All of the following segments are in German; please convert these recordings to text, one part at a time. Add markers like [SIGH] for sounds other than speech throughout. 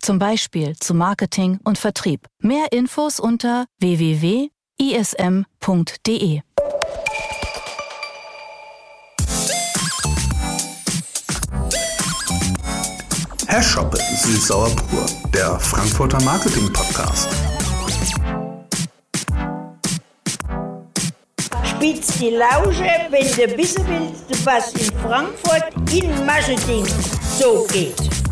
zum Beispiel zu Marketing und Vertrieb. Mehr Infos unter www.ism.de. Herr Schoppe, Süßsauer pur, der Frankfurter Marketing Podcast. Spitz die Lausche, wenn du wissen willst, was in Frankfurt in Marketing so geht.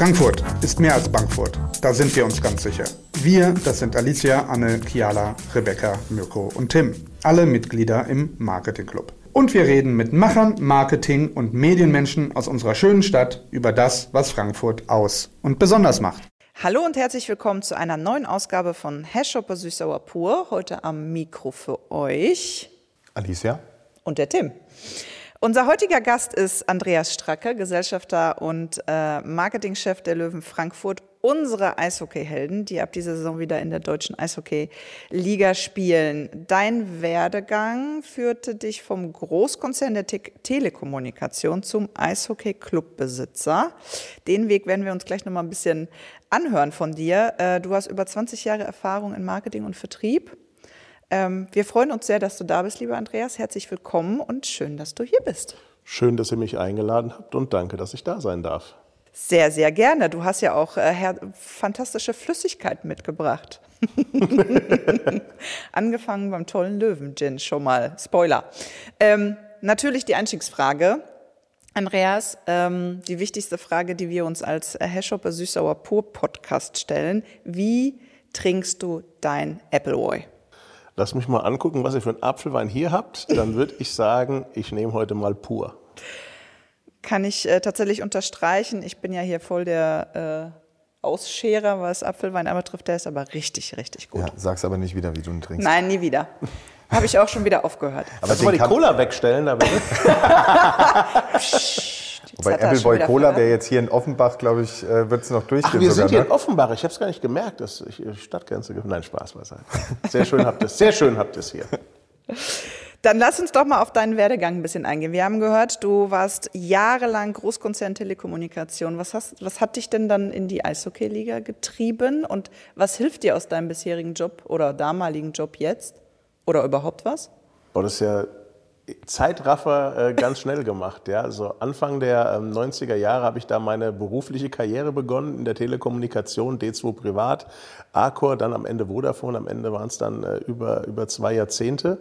Frankfurt ist mehr als Bankfurt. Da sind wir uns ganz sicher. Wir, das sind Alicia, Anne, Kiala, Rebecca, Mirko und Tim. Alle Mitglieder im Marketing Club. Und wir reden mit Machern, Marketing und Medienmenschen aus unserer schönen Stadt über das, was Frankfurt aus und besonders macht. Hallo und herzlich willkommen zu einer neuen Ausgabe von Hashopper Süßsauer Pur. Heute am Mikro für euch Alicia und der Tim. Unser heutiger Gast ist Andreas Stracke, Gesellschafter und äh, Marketingchef der Löwen Frankfurt, unsere Eishockeyhelden, die ab dieser Saison wieder in der deutschen Eishockey-Liga spielen. Dein Werdegang führte dich vom Großkonzern der Te Telekommunikation zum Eishockey-Clubbesitzer. Den Weg werden wir uns gleich noch mal ein bisschen anhören von dir. Äh, du hast über 20 Jahre Erfahrung in Marketing und Vertrieb ähm, wir freuen uns sehr, dass du da bist, lieber Andreas. Herzlich willkommen und schön, dass du hier bist. Schön, dass ihr mich eingeladen habt und danke, dass ich da sein darf. Sehr, sehr gerne. Du hast ja auch äh, fantastische Flüssigkeiten mitgebracht. [LAUGHS] Angefangen beim tollen Löwen-Gin schon mal. Spoiler. Ähm, natürlich die Einstiegsfrage. Andreas, ähm, die wichtigste Frage, die wir uns als Hashopper Süßsauer Pur Podcast stellen. Wie trinkst du dein Appleboy? Lass mich mal angucken, was ihr für einen Apfelwein hier habt. Dann würde ich sagen, ich nehme heute mal pur. Kann ich äh, tatsächlich unterstreichen. Ich bin ja hier voll der äh, Ausscherer, was Apfelwein aber trifft. Der ist aber richtig, richtig gut. Ja, sag's aber nicht wieder, wie du ihn trinkst. Nein, nie wieder. [LAUGHS] Habe ich auch schon wieder aufgehört. Aber Kannst du mal die Cola wegstellen, da bitte? [LAUGHS] [LAUGHS] Wobei Appleboy Cola wäre jetzt hier in Offenbach, glaube ich, äh, wird es noch durchgehen. Ach, wir sogar, sind hier ne? in Offenbach. Ich habe es gar nicht gemerkt, dass ich Stadtgrenze. Nein, Spaß beiseite. Sehr schön habt ihr es. Sehr schön habt ihr es hier. [LAUGHS] Dann lass uns doch mal auf deinen Werdegang ein bisschen eingehen. Wir haben gehört, du warst jahrelang Großkonzern Telekommunikation. Was, hast, was hat dich denn dann in die Eishockey-Liga getrieben und was hilft dir aus deinem bisherigen Job oder damaligen Job jetzt? Oder überhaupt was? Boah, das ist ja Zeitraffer äh, ganz schnell gemacht. Ja. Also Anfang der ähm, 90er Jahre habe ich da meine berufliche Karriere begonnen in der Telekommunikation, D2 Privat, Arcor, dann am Ende Vodafone, am Ende waren es dann äh, über, über zwei Jahrzehnte.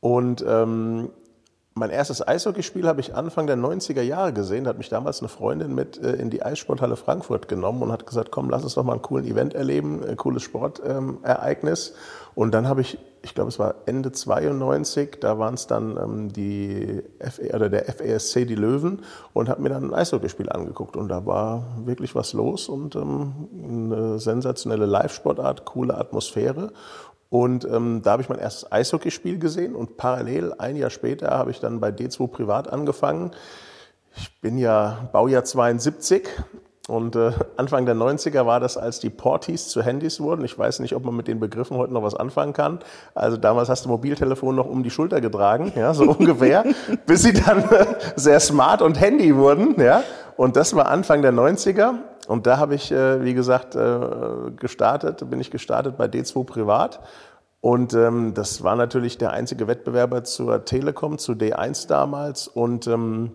Und ähm, mein erstes Eishockeyspiel habe ich Anfang der 90er Jahre gesehen. Da hat mich damals eine Freundin mit äh, in die Eissporthalle Frankfurt genommen und hat gesagt, komm, lass uns doch mal einen coolen Event erleben, ein cooles Sportereignis. Und dann habe ich, ich glaube, es war Ende 92, da waren es dann ähm, die FE, oder der FESC, die Löwen, und habe mir dann ein Eishockeyspiel angeguckt. Und da war wirklich was los und ähm, eine sensationelle Live-Sportart, coole Atmosphäre. Und ähm, da habe ich mein erstes Eishockeyspiel gesehen und parallel ein Jahr später habe ich dann bei D2 Privat angefangen. Ich bin ja Baujahr 72 und äh, Anfang der 90er war das, als die Porties zu Handys wurden. Ich weiß nicht, ob man mit den Begriffen heute noch was anfangen kann. Also damals hast du Mobiltelefon noch um die Schulter getragen, ja, so [LAUGHS] ungefähr, bis sie dann äh, sehr smart und Handy wurden. Ja. Und das war Anfang der 90er. Und da habe ich, äh, wie gesagt, äh, gestartet, bin ich gestartet bei D2 Privat. Und ähm, das war natürlich der einzige Wettbewerber zur Telekom, zu D1 damals. Und ähm,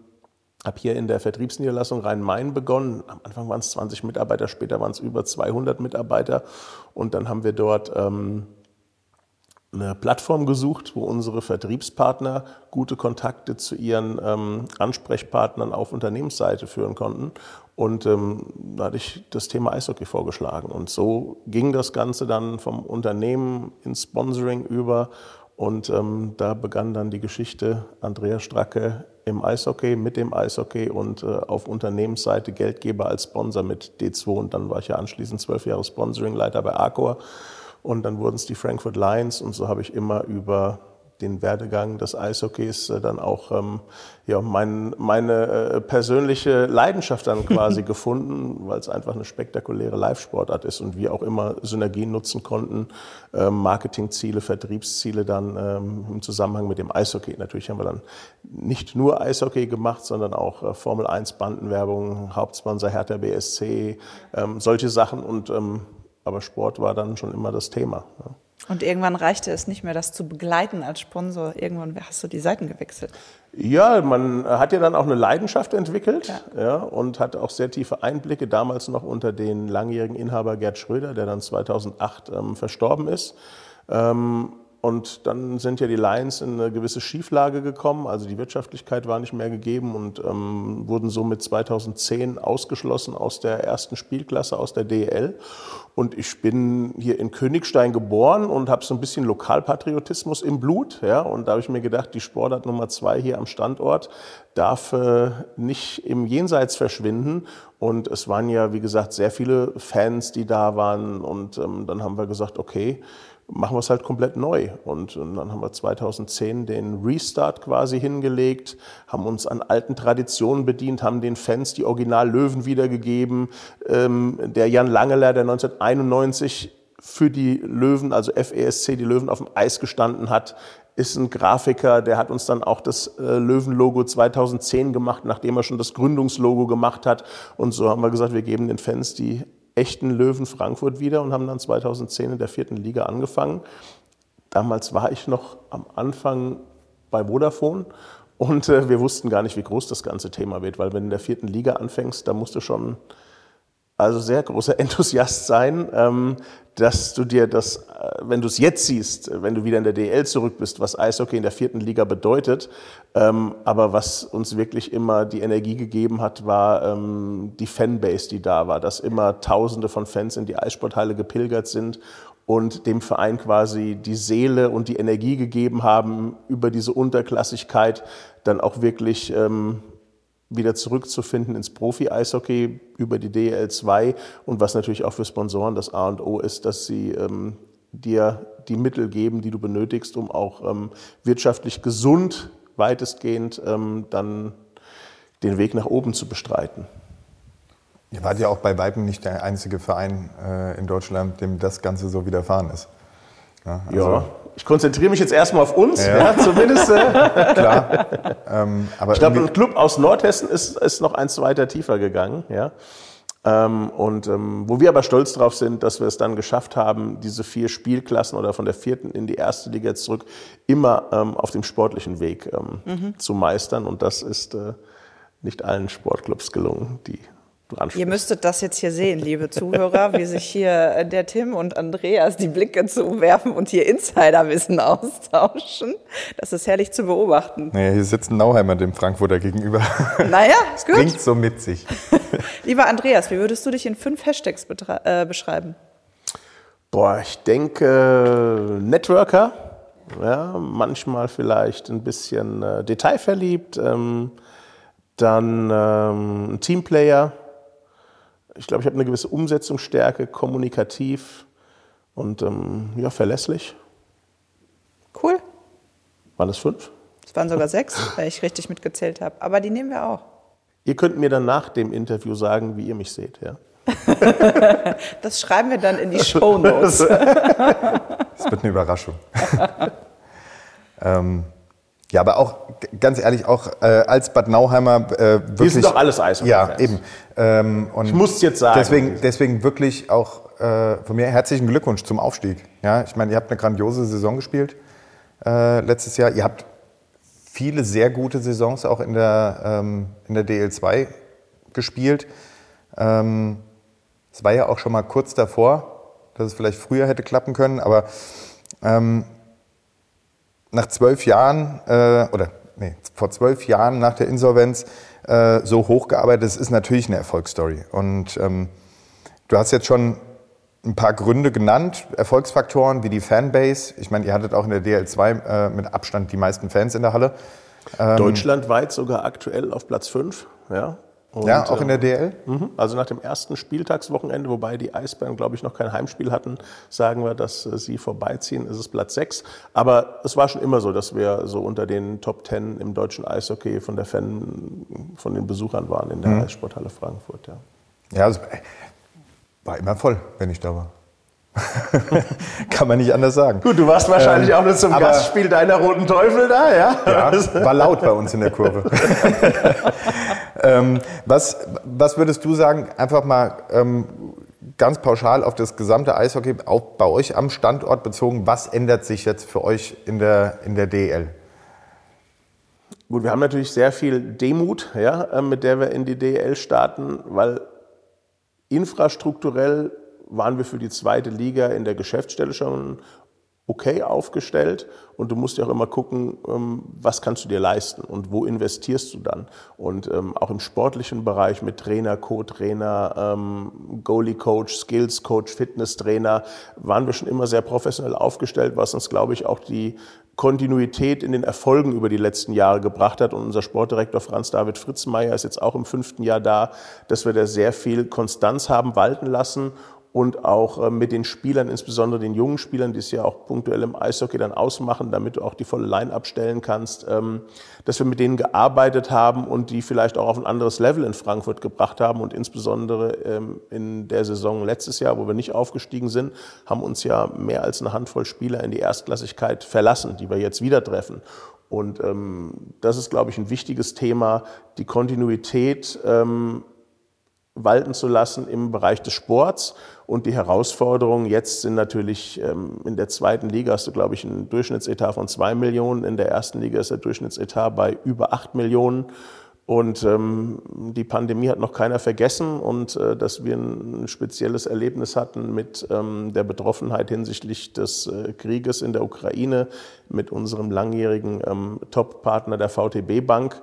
habe hier in der Vertriebsniederlassung Rhein-Main begonnen. Am Anfang waren es 20 Mitarbeiter, später waren es über 200 Mitarbeiter. Und dann haben wir dort ähm, eine Plattform gesucht, wo unsere Vertriebspartner gute Kontakte zu ihren ähm, Ansprechpartnern auf Unternehmensseite führen konnten. Und ähm, da hatte ich das Thema Eishockey vorgeschlagen. Und so ging das Ganze dann vom Unternehmen ins Sponsoring über Und ähm, da begann dann die Geschichte Andreas Stracke im Eishockey, mit dem Eishockey und äh, auf Unternehmensseite Geldgeber als Sponsor mit D2. Und dann war ich ja anschließend zwölf Jahre Sponsoringleiter bei Arcor. Und dann wurden es die Frankfurt Lions. Und so habe ich immer über den Werdegang des Eishockeys äh, dann auch ähm, ja, mein, meine äh, persönliche Leidenschaft dann [LAUGHS] quasi gefunden, weil es einfach eine spektakuläre Live-Sportart ist und wir auch immer Synergien nutzen konnten, ähm, Marketingziele, Vertriebsziele dann ähm, im Zusammenhang mit dem Eishockey. Natürlich haben wir dann nicht nur Eishockey gemacht, sondern auch äh, Formel 1 Bandenwerbung, Hauptsponsor Hertha BSC, ähm, solche Sachen und ähm, aber Sport war dann schon immer das Thema. Ja. Und irgendwann reichte es nicht mehr, das zu begleiten als Sponsor. Irgendwann hast du die Seiten gewechselt. Ja, man hat ja dann auch eine Leidenschaft entwickelt ja. ja. und hat auch sehr tiefe Einblicke, damals noch unter den langjährigen Inhaber Gerd Schröder, der dann 2008 ähm, verstorben ist. Ähm, und dann sind ja die Lions in eine gewisse Schieflage gekommen, also die Wirtschaftlichkeit war nicht mehr gegeben und ähm, wurden somit 2010 ausgeschlossen aus der ersten Spielklasse, aus der DEL. Und ich bin hier in Königstein geboren und habe so ein bisschen Lokalpatriotismus im Blut. Ja? Und da habe ich mir gedacht, die Sportart Nummer zwei hier am Standort darf äh, nicht im Jenseits verschwinden. Und es waren ja, wie gesagt, sehr viele Fans, die da waren. Und ähm, dann haben wir gesagt, okay, machen wir es halt komplett neu. Und, und, dann haben wir 2010 den Restart quasi hingelegt, haben uns an alten Traditionen bedient, haben den Fans die Original-Löwen wiedergegeben. Ähm, der Jan Langeler, der 1991 für die Löwen, also FESC, die Löwen auf dem Eis gestanden hat, ist ein Grafiker, der hat uns dann auch das äh, Löwenlogo 2010 gemacht, nachdem er schon das Gründungslogo gemacht hat. Und so haben wir gesagt, wir geben den Fans die echten Löwen Frankfurt wieder und haben dann 2010 in der vierten Liga angefangen. Damals war ich noch am Anfang bei Vodafone und äh, wir wussten gar nicht, wie groß das ganze Thema wird, weil wenn du in der vierten Liga anfängst, da musst du schon also sehr großer [LAUGHS] Enthusiast sein, ähm, dass du dir das, äh, wenn du es jetzt siehst, wenn du wieder in der DL zurück bist, was Eishockey in der vierten Liga bedeutet, ähm, aber was uns wirklich immer die Energie gegeben hat, war ähm, die Fanbase, die da war, dass immer Tausende von Fans in die Eissporthalle gepilgert sind und dem Verein quasi die Seele und die Energie gegeben haben, über diese Unterklassigkeit dann auch wirklich wieder zurückzufinden ins Profi-Eishockey über die DEL 2 und was natürlich auch für Sponsoren das A und O ist, dass sie ähm, dir die Mittel geben, die du benötigst, um auch ähm, wirtschaftlich gesund weitestgehend ähm, dann den Weg nach oben zu bestreiten. Ihr wart ja auch bei Weitem nicht der einzige Verein äh, in Deutschland, dem das Ganze so widerfahren ist. Ja, also ja ich konzentriere mich jetzt erstmal auf uns, ja. ja zumindest. Äh. [LAUGHS] Klar. Ähm, aber ich glaube, ein Club aus Nordhessen ist, ist noch eins weiter tiefer gegangen. Ja. Ähm, und ähm, wo wir aber stolz drauf sind, dass wir es dann geschafft haben, diese vier Spielklassen oder von der vierten in die erste Liga zurück immer ähm, auf dem sportlichen Weg ähm, mhm. zu meistern. Und das ist äh, nicht allen Sportclubs gelungen, die Ihr müsstet das jetzt hier sehen, liebe Zuhörer, wie sich hier äh, der Tim und Andreas die Blicke zuwerfen und hier Insiderwissen [LAUGHS] austauschen. Das ist herrlich zu beobachten. Naja, hier sitzt ein Nauheimer dem Frankfurter gegenüber. [LAUGHS] Naja, ist gut. Bringt so mit sich. [LAUGHS] Lieber Andreas, wie würdest du dich in fünf Hashtags äh, beschreiben? Boah, ich denke Networker, ja, manchmal vielleicht ein bisschen äh, detailverliebt, ähm, dann ähm, ein Teamplayer, ich glaube, ich habe eine gewisse Umsetzungsstärke, kommunikativ und ähm, ja, verlässlich. Cool. Waren das fünf? Es waren sogar sechs, [LAUGHS] weil ich richtig mitgezählt habe. Aber die nehmen wir auch. Ihr könnt mir dann nach dem Interview sagen, wie ihr mich seht, ja? [LAUGHS] das schreiben wir dann in die Show Notes. [LAUGHS] das wird eine Überraschung. ähm, ja, aber auch ganz ehrlich, auch äh, als Bad Nauheimer äh, wirklich. Wir sind doch alles Eishockey. Ja, eben. Ähm, und ich muss jetzt sagen. Deswegen, deswegen wirklich auch äh, von mir herzlichen Glückwunsch zum Aufstieg. Ja, ich meine, ihr habt eine grandiose Saison gespielt äh, letztes Jahr. Ihr habt viele sehr gute Saisons auch in der ähm, in der DL2 gespielt. Ähm, es war ja auch schon mal kurz davor, dass es vielleicht früher hätte klappen können, aber ähm, nach zwölf Jahren, äh, oder nee, vor zwölf Jahren nach der Insolvenz äh, so hochgearbeitet, das ist natürlich eine Erfolgsstory. Und ähm, du hast jetzt schon ein paar Gründe genannt, Erfolgsfaktoren wie die Fanbase. Ich meine, ihr hattet auch in der DL2 äh, mit Abstand die meisten Fans in der Halle. Ähm, Deutschlandweit sogar aktuell auf Platz 5. Ja. Und, ja, auch in der DL? Mhm. Also nach dem ersten Spieltagswochenende, wobei die Eisbären, glaube ich, noch kein Heimspiel hatten, sagen wir, dass äh, sie vorbeiziehen, ist es Platz 6. Aber es war schon immer so, dass wir so unter den Top 10 im deutschen Eishockey von der Fan, von den Besuchern waren in der mhm. Eissporthalle Frankfurt. Ja, ja also, war immer voll, wenn ich da war. [LAUGHS] Kann man nicht anders sagen. Gut, du warst wahrscheinlich ähm, auch nur zum Gastspiel deiner Roten Teufel da, ja? Ja, [LAUGHS] war laut bei uns in der Kurve. [LAUGHS] ähm, was, was würdest du sagen, einfach mal ähm, ganz pauschal auf das gesamte Eishockey, auch bei euch am Standort bezogen, was ändert sich jetzt für euch in der, in der DL? Gut, wir haben natürlich sehr viel Demut, ja, äh, mit der wir in die DL starten, weil infrastrukturell waren wir für die zweite Liga in der Geschäftsstelle schon okay aufgestellt und du musst ja auch immer gucken, ähm, was kannst du dir leisten und wo investierst du dann. Und ähm, auch im sportlichen Bereich mit Trainer, Co-Trainer, ähm, Goalie-Coach, Skills-Coach, Fitness-Trainer waren wir schon immer sehr professionell aufgestellt, was uns, glaube ich, auch die Kontinuität in den Erfolgen über die letzten Jahre gebracht hat. Und unser Sportdirektor Franz David Fritzmeier ist jetzt auch im fünften Jahr da, dass wir da sehr viel Konstanz haben walten lassen und auch äh, mit den Spielern, insbesondere den jungen Spielern, die es ja auch punktuell im Eishockey dann ausmachen, damit du auch die volle Line abstellen kannst, ähm, dass wir mit denen gearbeitet haben und die vielleicht auch auf ein anderes Level in Frankfurt gebracht haben und insbesondere ähm, in der Saison letztes Jahr, wo wir nicht aufgestiegen sind, haben uns ja mehr als eine Handvoll Spieler in die Erstklassigkeit verlassen, die wir jetzt wieder treffen. Und ähm, das ist, glaube ich, ein wichtiges Thema, die Kontinuität ähm, walten zu lassen im Bereich des Sports. Und die Herausforderungen jetzt sind natürlich, ähm, in der zweiten Liga hast du, glaube ich, einen Durchschnittsetat von zwei Millionen. In der ersten Liga ist der Durchschnittsetat bei über acht Millionen. Und ähm, die Pandemie hat noch keiner vergessen und äh, dass wir ein spezielles Erlebnis hatten mit ähm, der Betroffenheit hinsichtlich des äh, Krieges in der Ukraine mit unserem langjährigen ähm, Top-Partner der VTB Bank.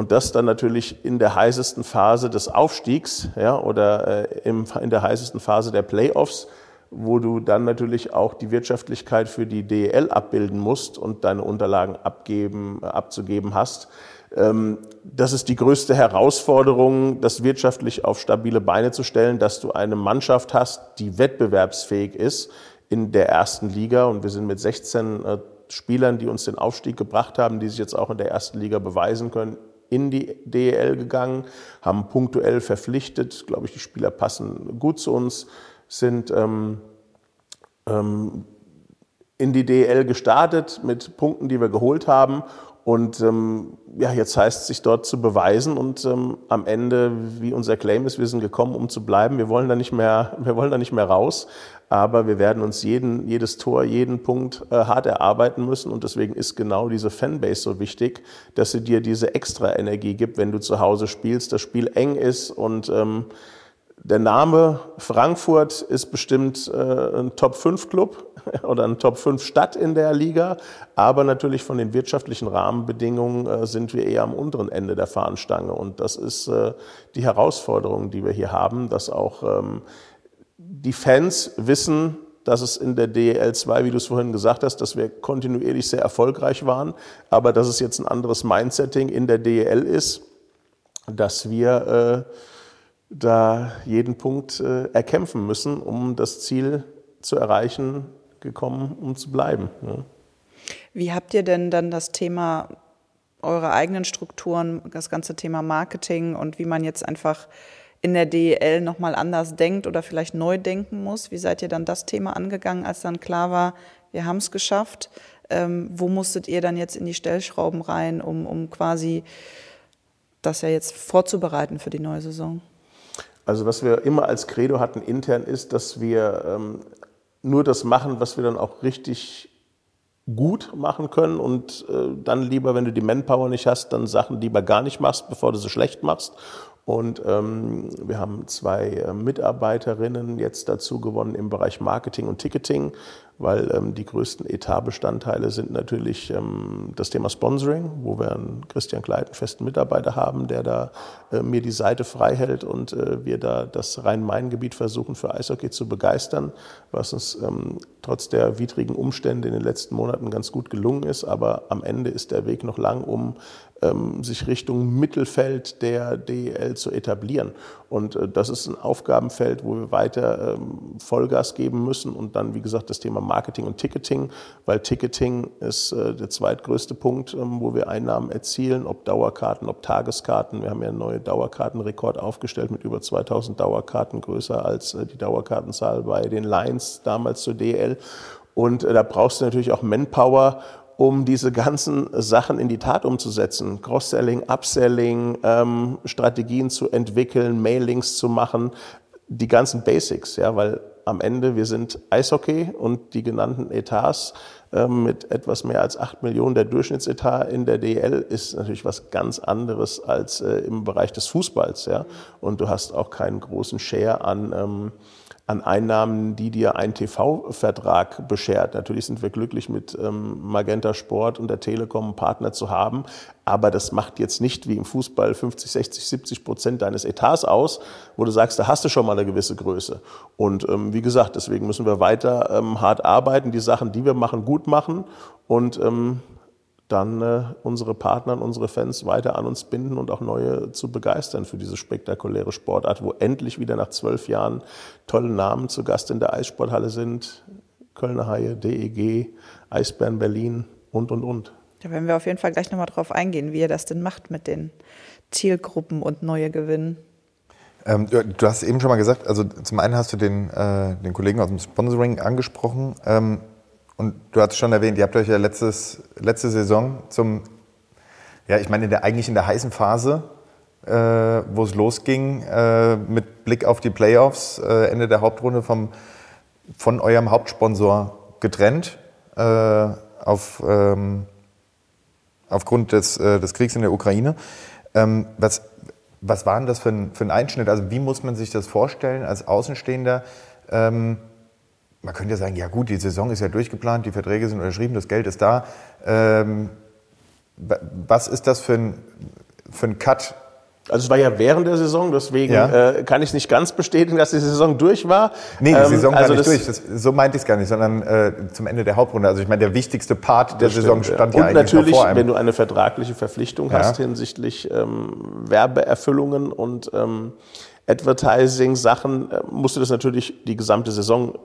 Und das dann natürlich in der heißesten Phase des Aufstiegs ja, oder äh, im, in der heißesten Phase der Playoffs, wo du dann natürlich auch die Wirtschaftlichkeit für die DEL abbilden musst und deine Unterlagen abgeben, abzugeben hast. Ähm, das ist die größte Herausforderung, das wirtschaftlich auf stabile Beine zu stellen, dass du eine Mannschaft hast, die wettbewerbsfähig ist in der ersten Liga. Und wir sind mit 16 äh, Spielern, die uns den Aufstieg gebracht haben, die sich jetzt auch in der ersten Liga beweisen können, in die DEL gegangen, haben punktuell verpflichtet. Glaube ich, die Spieler passen gut zu uns, sind ähm, ähm, in die DEL gestartet mit Punkten, die wir geholt haben. Und ähm, ja, jetzt heißt es sich dort zu beweisen. Und ähm, am Ende, wie unser Claim ist, wir sind gekommen, um zu bleiben. Wir wollen da nicht mehr, [LAUGHS] wir wollen da nicht mehr raus. Aber wir werden uns jeden, jedes Tor, jeden Punkt äh, hart erarbeiten müssen. Und deswegen ist genau diese Fanbase so wichtig, dass sie dir diese extra Energie gibt, wenn du zu Hause spielst, das Spiel eng ist und ähm, der Name Frankfurt ist bestimmt äh, ein Top-5-Club [LAUGHS] oder ein Top-5-Stadt in der Liga, aber natürlich von den wirtschaftlichen Rahmenbedingungen äh, sind wir eher am unteren Ende der Fahnenstange. Und das ist äh, die Herausforderung, die wir hier haben, dass auch ähm, die Fans wissen, dass es in der DEL 2, wie du es vorhin gesagt hast, dass wir kontinuierlich sehr erfolgreich waren, aber dass es jetzt ein anderes Mindsetting in der DEL ist, dass wir äh, da jeden Punkt äh, erkämpfen müssen, um das Ziel zu erreichen, gekommen, um zu bleiben. Ja. Wie habt ihr denn dann das Thema eure eigenen Strukturen, das ganze Thema Marketing und wie man jetzt einfach in der DEL nochmal anders denkt oder vielleicht neu denken muss? Wie seid ihr dann das Thema angegangen, als dann klar war, wir haben es geschafft? Ähm, wo musstet ihr dann jetzt in die Stellschrauben rein, um, um quasi das ja jetzt vorzubereiten für die neue Saison? Also was wir immer als Credo hatten intern ist, dass wir ähm, nur das machen, was wir dann auch richtig gut machen können. Und äh, dann lieber, wenn du die Manpower nicht hast, dann Sachen lieber gar nicht machst, bevor du sie schlecht machst. Und ähm, wir haben zwei äh, Mitarbeiterinnen jetzt dazu gewonnen im Bereich Marketing und Ticketing, weil ähm, die größten Etatbestandteile sind natürlich ähm, das Thema Sponsoring, wo wir einen Christian Kleit, einen festen Mitarbeiter haben, der da äh, mir die Seite frei hält und äh, wir da das Rhein-Main-Gebiet versuchen für Eishockey zu begeistern, was uns ähm, trotz der widrigen Umstände in den letzten Monaten ganz gut gelungen ist. Aber am Ende ist der Weg noch lang, um ähm, sich Richtung Mittelfeld der DEL zu etablieren. Und äh, das ist ein Aufgabenfeld, wo wir weiter ähm, Vollgas geben müssen. Und dann, wie gesagt, das Thema Marketing und Ticketing, weil Ticketing ist äh, der zweitgrößte Punkt, ähm, wo wir Einnahmen erzielen, ob Dauerkarten, ob Tageskarten. Wir haben ja einen neuen Dauerkartenrekord aufgestellt mit über 2000 Dauerkarten, größer als äh, die Dauerkartenzahl bei den Lions damals zur DEL. Und da brauchst du natürlich auch Manpower um diese ganzen Sachen in die Tat umzusetzen. Cross-Selling, Upselling, ähm, Strategien zu entwickeln, Mailings zu machen, die ganzen Basics, ja, weil am Ende wir sind Eishockey und die genannten Etats ähm, mit etwas mehr als acht Millionen der Durchschnittsetat in der DL ist natürlich was ganz anderes als äh, im Bereich des Fußballs, ja. Und du hast auch keinen großen Share an ähm, an Einnahmen, die dir ein TV-Vertrag beschert. Natürlich sind wir glücklich, mit ähm, Magenta Sport und der Telekom einen Partner zu haben, aber das macht jetzt nicht wie im Fußball 50, 60, 70 Prozent deines Etats aus, wo du sagst, da hast du schon mal eine gewisse Größe. Und ähm, wie gesagt, deswegen müssen wir weiter ähm, hart arbeiten, die Sachen, die wir machen, gut machen und ähm, dann äh, unsere Partner und unsere Fans weiter an uns binden und auch neue zu begeistern für diese spektakuläre Sportart, wo endlich wieder nach zwölf Jahren tolle Namen zu Gast in der Eissporthalle sind. Kölner Haie, DEG, Eisbären Berlin und, und, und. Da werden wir auf jeden Fall gleich nochmal drauf eingehen, wie ihr das denn macht mit den Zielgruppen und neue Gewinnen. Ähm, du hast eben schon mal gesagt, also zum einen hast du den, äh, den Kollegen aus dem Sponsoring angesprochen. Ähm, und du hast schon erwähnt, ihr habt euch ja letztes, letzte Saison zum, ja, ich meine, in der, eigentlich in der heißen Phase, äh, wo es losging, äh, mit Blick auf die Playoffs, äh, Ende der Hauptrunde vom, von eurem Hauptsponsor getrennt, äh, auf, ähm, aufgrund des, äh, des Kriegs in der Ukraine. Ähm, was, was war denn das für ein, für ein Einschnitt? Also, wie muss man sich das vorstellen als Außenstehender? Ähm, man könnte ja sagen, ja gut, die Saison ist ja durchgeplant, die Verträge sind unterschrieben, das Geld ist da. Ähm, was ist das für ein, für ein Cut? Also es war ja während der Saison, deswegen ja. äh, kann ich nicht ganz bestätigen, dass die Saison durch war. Nee, die ähm, Saison ähm, also war nicht durch. Das, so meinte ich es gar nicht, sondern äh, zum Ende der Hauptrunde. Also ich meine, der wichtigste Part der Saison stimmt, stand ja, ja eigentlich natürlich, wenn du eine vertragliche Verpflichtung ja. hast hinsichtlich ähm, Werbeerfüllungen und ähm, Advertising-Sachen, äh, musst du das natürlich die gesamte Saison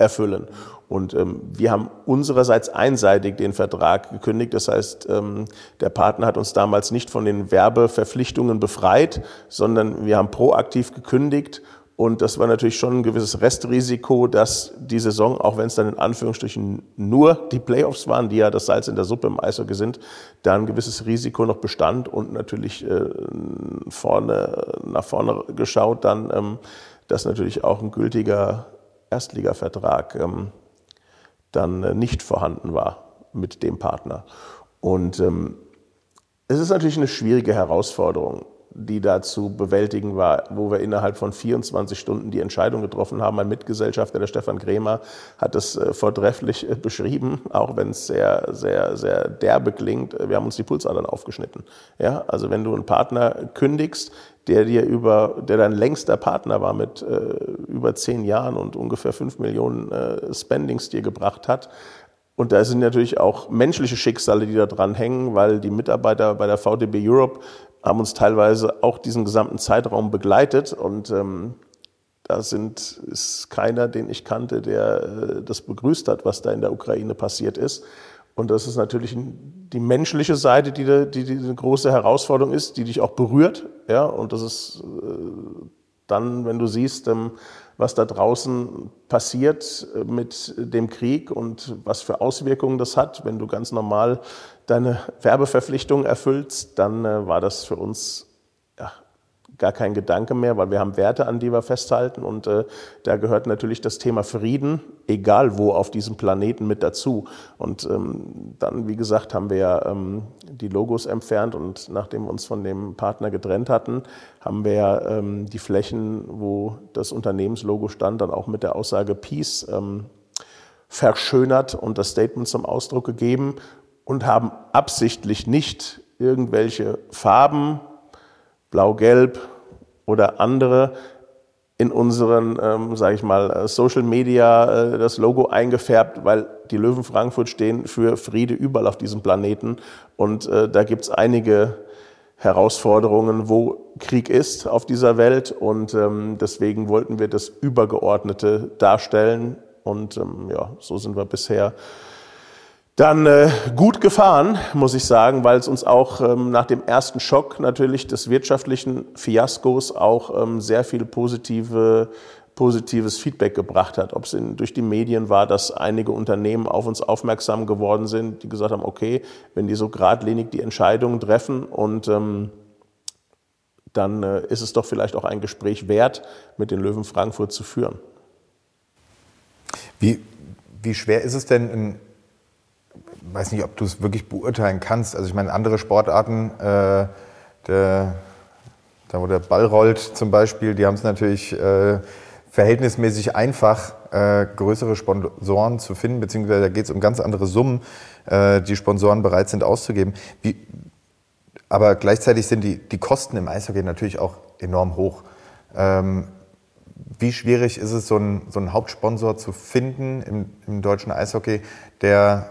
erfüllen. Und ähm, wir haben unsererseits einseitig den Vertrag gekündigt. Das heißt, ähm, der Partner hat uns damals nicht von den Werbeverpflichtungen befreit, sondern wir haben proaktiv gekündigt. Und das war natürlich schon ein gewisses Restrisiko, dass die Saison, auch wenn es dann in Anführungsstrichen nur die Playoffs waren, die ja das Salz in der Suppe im Eishockey sind, da ein gewisses Risiko noch bestand und natürlich äh, vorne, nach vorne geschaut dann, ähm, dass natürlich auch ein gültiger Erstligavertrag ähm, dann äh, nicht vorhanden war mit dem Partner. Und ähm, es ist natürlich eine schwierige Herausforderung die da zu bewältigen war, wo wir innerhalb von 24 Stunden die Entscheidung getroffen haben. Mein Mitgesellschafter, der Stefan Krämer, hat es äh, vortrefflich äh, beschrieben, auch wenn es sehr, sehr, sehr derbe klingt. Wir haben uns die Pulsadern aufgeschnitten. Ja, also wenn du einen Partner kündigst, der dir über, der dein längster Partner war mit äh, über zehn Jahren und ungefähr fünf Millionen äh, Spendings dir gebracht hat, und da sind natürlich auch menschliche Schicksale, die da dran hängen, weil die Mitarbeiter bei der VDB Europe haben uns teilweise auch diesen gesamten Zeitraum begleitet und ähm, da sind, ist keiner, den ich kannte, der äh, das begrüßt hat, was da in der Ukraine passiert ist. Und das ist natürlich die menschliche Seite, die, die, die eine große Herausforderung ist, die dich auch berührt. Ja, und das ist äh, dann, wenn du siehst, ähm, was da draußen passiert äh, mit dem Krieg und was für Auswirkungen das hat, wenn du ganz normal deine Werbeverpflichtung erfüllst, dann äh, war das für uns gar kein Gedanke mehr, weil wir haben Werte, an die wir festhalten und äh, da gehört natürlich das Thema Frieden, egal wo auf diesem Planeten mit dazu. Und ähm, dann, wie gesagt, haben wir ja ähm, die Logos entfernt und nachdem wir uns von dem Partner getrennt hatten, haben wir ja ähm, die Flächen, wo das Unternehmenslogo stand, dann auch mit der Aussage Peace ähm, verschönert und das Statement zum Ausdruck gegeben und haben absichtlich nicht irgendwelche Farben, blau-gelb oder andere, in unseren, ähm, sage ich mal, äh, Social Media äh, das Logo eingefärbt, weil die Löwen Frankfurt stehen für Friede überall auf diesem Planeten. Und äh, da gibt's einige Herausforderungen, wo Krieg ist auf dieser Welt. Und ähm, deswegen wollten wir das Übergeordnete darstellen. Und ähm, ja, so sind wir bisher dann äh, gut gefahren, muss ich sagen, weil es uns auch ähm, nach dem ersten Schock natürlich des wirtschaftlichen Fiaskos auch ähm, sehr viel positive, positives Feedback gebracht hat. Ob es in, durch die Medien war, dass einige Unternehmen auf uns aufmerksam geworden sind, die gesagt haben, okay, wenn die so geradlinig die Entscheidungen treffen und ähm, dann äh, ist es doch vielleicht auch ein Gespräch wert, mit den Löwen Frankfurt zu führen. Wie, wie schwer ist es denn, in weiß nicht, ob du es wirklich beurteilen kannst. Also ich meine, andere Sportarten, äh, der, da wo der Ball rollt zum Beispiel, die haben es natürlich äh, verhältnismäßig einfach, äh, größere Sponsoren zu finden, beziehungsweise da geht es um ganz andere Summen, äh, die Sponsoren bereit sind auszugeben. Wie, aber gleichzeitig sind die, die Kosten im Eishockey natürlich auch enorm hoch. Ähm, wie schwierig ist es, so einen, so einen Hauptsponsor zu finden im, im deutschen Eishockey, der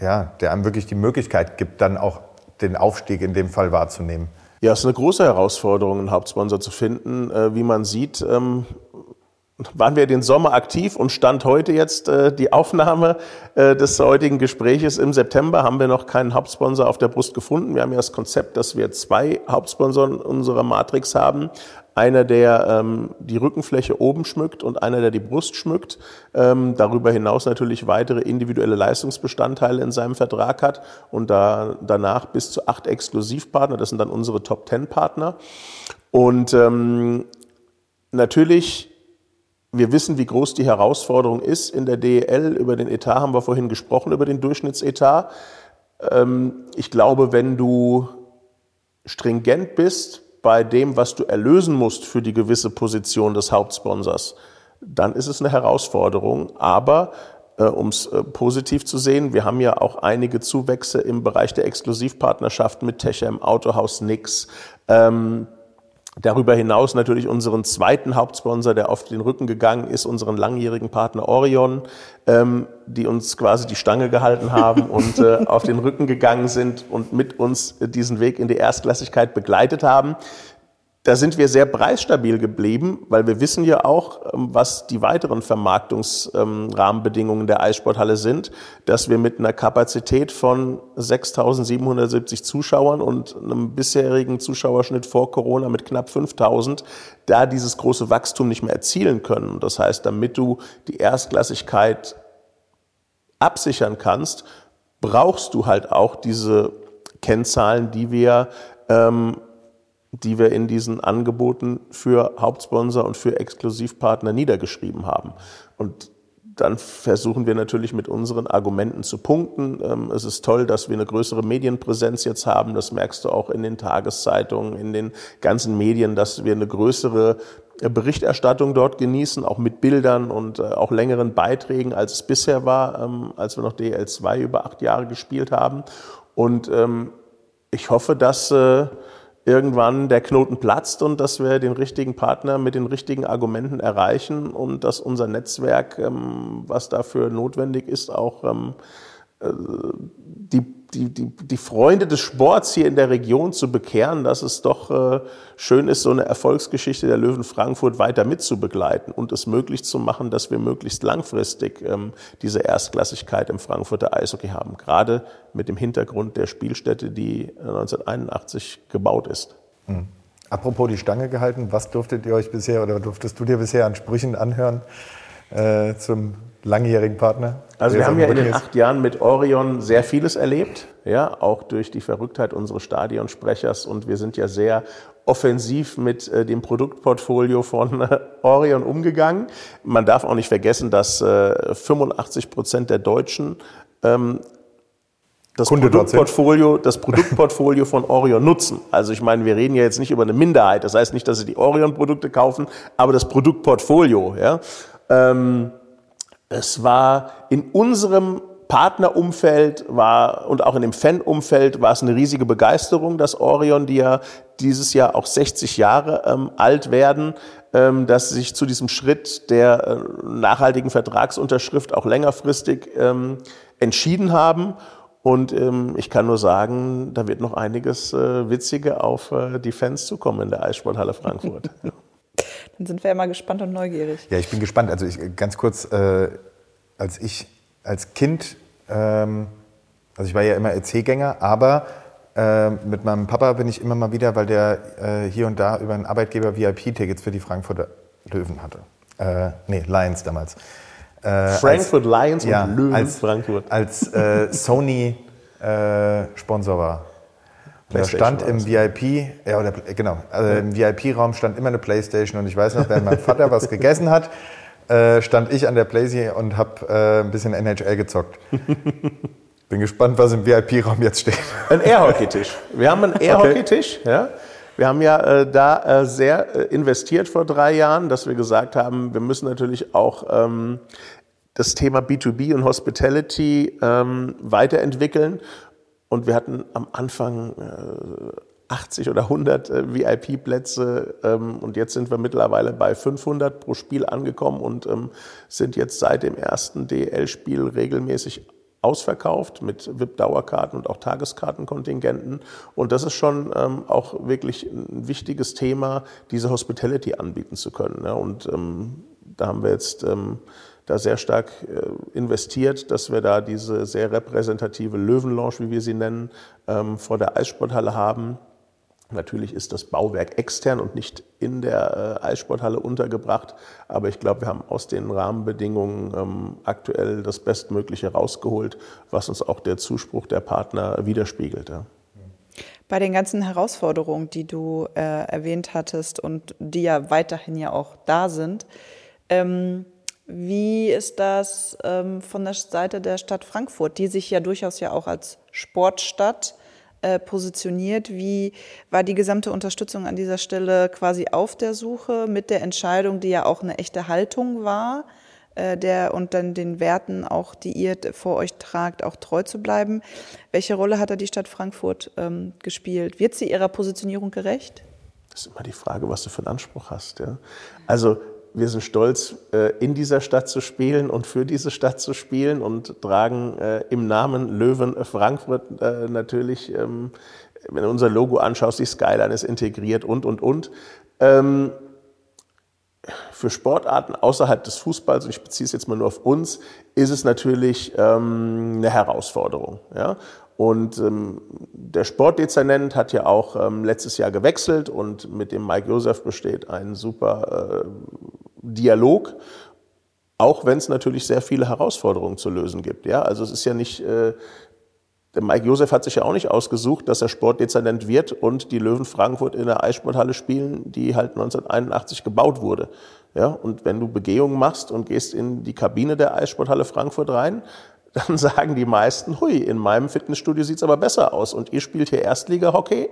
ja, der einem wirklich die Möglichkeit gibt, dann auch den Aufstieg in dem Fall wahrzunehmen. Ja, es ist eine große Herausforderung, einen Hauptsponsor zu finden. Äh, wie man sieht, ähm, waren wir den Sommer aktiv und stand heute jetzt äh, die Aufnahme äh, des heutigen Gespräches im September, haben wir noch keinen Hauptsponsor auf der Brust gefunden. Wir haben ja das Konzept, dass wir zwei Hauptsponsoren unserer Matrix haben. Einer, der ähm, die Rückenfläche oben schmückt und einer, der die Brust schmückt. Ähm, darüber hinaus natürlich weitere individuelle Leistungsbestandteile in seinem Vertrag hat und da danach bis zu acht Exklusivpartner. Das sind dann unsere Top Ten Partner. Und ähm, natürlich wir wissen, wie groß die Herausforderung ist in der DEL. Über den Etat haben wir vorhin gesprochen, über den Durchschnittsetat. Ähm, ich glaube, wenn du stringent bist bei dem, was du erlösen musst für die gewisse Position des Hauptsponsors, dann ist es eine Herausforderung. Aber äh, um es äh, positiv zu sehen, wir haben ja auch einige Zuwächse im Bereich der Exklusivpartnerschaft mit Techem, Autohaus Nix. Ähm, Darüber hinaus natürlich unseren zweiten Hauptsponsor, der auf den Rücken gegangen ist, unseren langjährigen Partner Orion, ähm, die uns quasi die Stange gehalten haben [LAUGHS] und äh, auf den Rücken gegangen sind und mit uns diesen Weg in die Erstklassigkeit begleitet haben. Da sind wir sehr preisstabil geblieben, weil wir wissen ja auch, ähm, was die weiteren Vermarktungsrahmenbedingungen der Eissporthalle sind, dass wir mit einer Kapazität von 6.770 Zuschauern und einem bisherigen Zuschauerschnitt vor Corona mit knapp 5.000 da dieses große Wachstum nicht mehr erzielen können. Das heißt, damit du die Erstklassigkeit absichern kannst, brauchst du halt auch diese Kennzahlen, die wir ähm, die wir in diesen Angeboten für Hauptsponsor und für Exklusivpartner niedergeschrieben haben. Und dann versuchen wir natürlich mit unseren Argumenten zu punkten. Ähm, es ist toll, dass wir eine größere Medienpräsenz jetzt haben. Das merkst du auch in den Tageszeitungen, in den ganzen Medien, dass wir eine größere Berichterstattung dort genießen, auch mit Bildern und äh, auch längeren Beiträgen, als es bisher war, ähm, als wir noch DL2 über acht Jahre gespielt haben. Und ähm, ich hoffe, dass äh, irgendwann der Knoten platzt und dass wir den richtigen Partner mit den richtigen Argumenten erreichen und dass unser Netzwerk, ähm, was dafür notwendig ist, auch ähm, äh, die, die, die, die Freunde des Sports hier in der Region zu bekehren, dass es doch äh, schön ist, so eine Erfolgsgeschichte der Löwen Frankfurt weiter mitzubegleiten und es möglich zu machen, dass wir möglichst langfristig ähm, diese Erstklassigkeit im Frankfurter Eishockey haben. Gerade mit dem Hintergrund der Spielstätte, die 1981 gebaut ist. Mhm. Apropos die Stange gehalten, was durftet ihr euch bisher oder durftest du dir bisher an Sprüchen anhören äh, zum langjährigen Partner? Also wir haben ja in den acht Jahren mit Orion sehr vieles erlebt, ja, auch durch die Verrücktheit unseres Stadionsprechers und wir sind ja sehr offensiv mit äh, dem Produktportfolio von äh, Orion umgegangen. Man darf auch nicht vergessen, dass äh, 85 Prozent der Deutschen ähm, das Produktportfolio, das Produktportfolio von Orion nutzen. Also ich meine, wir reden ja jetzt nicht über eine Minderheit. Das heißt nicht, dass sie die Orion-Produkte kaufen, aber das Produktportfolio. Ja. Ähm, es war in unserem Partnerumfeld war und auch in dem Fanumfeld war es eine riesige Begeisterung, dass Orion, die ja dieses Jahr auch 60 Jahre ähm, alt werden, ähm, dass sich zu diesem Schritt der äh, nachhaltigen Vertragsunterschrift auch längerfristig ähm, entschieden haben. Und ähm, ich kann nur sagen, da wird noch einiges äh, Witzige auf äh, die Fans zukommen in der Eissporthalle Frankfurt. [LAUGHS] Dann sind wir ja mal gespannt und neugierig. Ja, ich bin gespannt. Also ich, ganz kurz, äh, als ich als Kind, ähm, also ich war ja immer EC-Gänger, aber äh, mit meinem Papa bin ich immer mal wieder, weil der äh, hier und da über einen Arbeitgeber VIP-Tickets für die Frankfurter Löwen hatte. Äh, nee, Lions damals. Äh, Frankfurt als, Lions ja, und Löwen als, Frankfurt. Als äh, Sony äh, Sponsor war. Da stand im VIP, ja, oder, genau, also im VIP-Raum stand immer eine Playstation und ich weiß noch, wenn mein Vater was gegessen hat, äh, stand ich an der Playsee und habe äh, ein bisschen NHL gezockt. [LAUGHS] Bin gespannt, was im VIP-Raum jetzt steht. Ein Airhockey-Tisch. Wir haben einen Airhockey-Tisch. Ja. Wir haben ja äh, da äh, sehr äh, investiert vor drei Jahren, dass wir gesagt haben, wir müssen natürlich auch ähm, das Thema B2B und Hospitality ähm, weiterentwickeln. Und wir hatten am Anfang äh, 80 oder 100 äh, VIP-Plätze ähm, und jetzt sind wir mittlerweile bei 500 pro Spiel angekommen und ähm, sind jetzt seit dem ersten DL-Spiel regelmäßig ausverkauft mit VIP-Dauerkarten und auch Tageskartenkontingenten. Und das ist schon ähm, auch wirklich ein wichtiges Thema, diese Hospitality anbieten zu können. Ja. Und ähm, da haben wir jetzt ähm, da sehr stark äh, investiert, dass wir da diese sehr repräsentative Löwenlounge, wie wir sie nennen, ähm, vor der Eissporthalle haben Natürlich ist das Bauwerk extern und nicht in der äh, Eissporthalle untergebracht, aber ich glaube, wir haben aus den Rahmenbedingungen ähm, aktuell das Bestmögliche rausgeholt, was uns auch der Zuspruch der Partner widerspiegelt. Bei den ganzen Herausforderungen, die du äh, erwähnt hattest und die ja weiterhin ja auch da sind, ähm, wie ist das ähm, von der Seite der Stadt Frankfurt, die sich ja durchaus ja auch als Sportstadt äh, positioniert? Wie war die gesamte Unterstützung an dieser Stelle quasi auf der Suche mit der Entscheidung, die ja auch eine echte Haltung war? Äh, der und dann den Werten auch, die ihr vor euch tragt, auch treu zu bleiben. Welche Rolle hat da die Stadt Frankfurt ähm, gespielt? Wird sie ihrer Positionierung gerecht? Das ist immer die Frage, was du für einen Anspruch hast. Ja? Also wir sind stolz, äh, in dieser Stadt zu spielen und für diese Stadt zu spielen und tragen äh, im Namen Löwen Frankfurt äh, natürlich, ähm, wenn du unser Logo anschaust, die Skyline ist integriert und, und, und. Ähm, für Sportarten außerhalb des Fußballs, und ich beziehe es jetzt mal nur auf uns, ist es natürlich ähm, eine Herausforderung. Und ähm, der Sportdezernent hat ja auch ähm, letztes Jahr gewechselt und mit dem Mike Josef besteht ein super äh, Dialog, auch wenn es natürlich sehr viele Herausforderungen zu lösen gibt. Ja, also es ist ja nicht, äh, der Mike Josef hat sich ja auch nicht ausgesucht, dass er Sportdezernent wird und die Löwen Frankfurt in der Eissporthalle spielen, die halt 1981 gebaut wurde. Ja, und wenn du Begehungen machst und gehst in die Kabine der Eissporthalle Frankfurt rein, [LAUGHS] dann sagen die meisten, hui, in meinem Fitnessstudio sieht's aber besser aus. Und ihr spielt hier Erstliga-Hockey?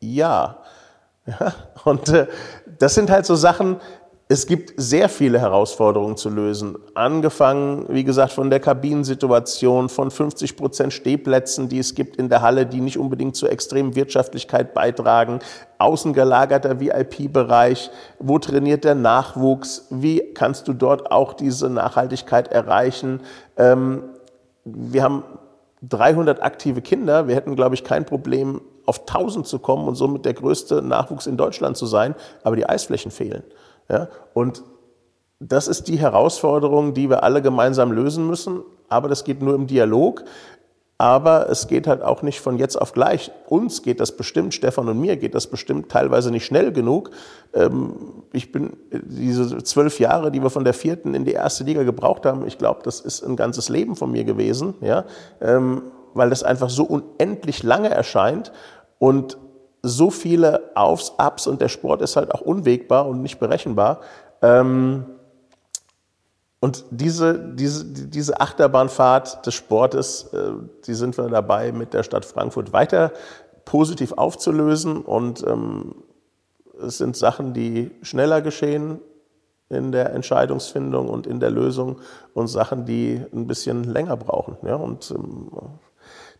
Ja. [LAUGHS] ja. Und äh, das sind halt so Sachen, es gibt sehr viele Herausforderungen zu lösen. Angefangen, wie gesagt, von der Kabinensituation, von 50 Prozent Stehplätzen, die es gibt in der Halle, die nicht unbedingt zur extremen Wirtschaftlichkeit beitragen. Außengelagerter VIP-Bereich. Wo trainiert der Nachwuchs? Wie kannst du dort auch diese Nachhaltigkeit erreichen? Ähm, wir haben 300 aktive Kinder. Wir hätten, glaube ich, kein Problem, auf 1000 zu kommen und somit der größte Nachwuchs in Deutschland zu sein. Aber die Eisflächen fehlen. Ja? Und das ist die Herausforderung, die wir alle gemeinsam lösen müssen. Aber das geht nur im Dialog. Aber es geht halt auch nicht von jetzt auf gleich. Uns geht das bestimmt, Stefan und mir geht das bestimmt teilweise nicht schnell genug. Ähm, ich bin diese zwölf Jahre, die wir von der vierten in die erste Liga gebraucht haben, ich glaube, das ist ein ganzes Leben von mir gewesen, ja, ähm, weil das einfach so unendlich lange erscheint und so viele Aufs, Ups und der Sport ist halt auch unwegbar und nicht berechenbar. Ähm, und diese, diese, diese Achterbahnfahrt des Sportes, äh, die sind wir dabei, mit der Stadt Frankfurt weiter positiv aufzulösen. Und ähm, es sind Sachen, die schneller geschehen in der Entscheidungsfindung und in der Lösung und Sachen, die ein bisschen länger brauchen. Ja, und ähm,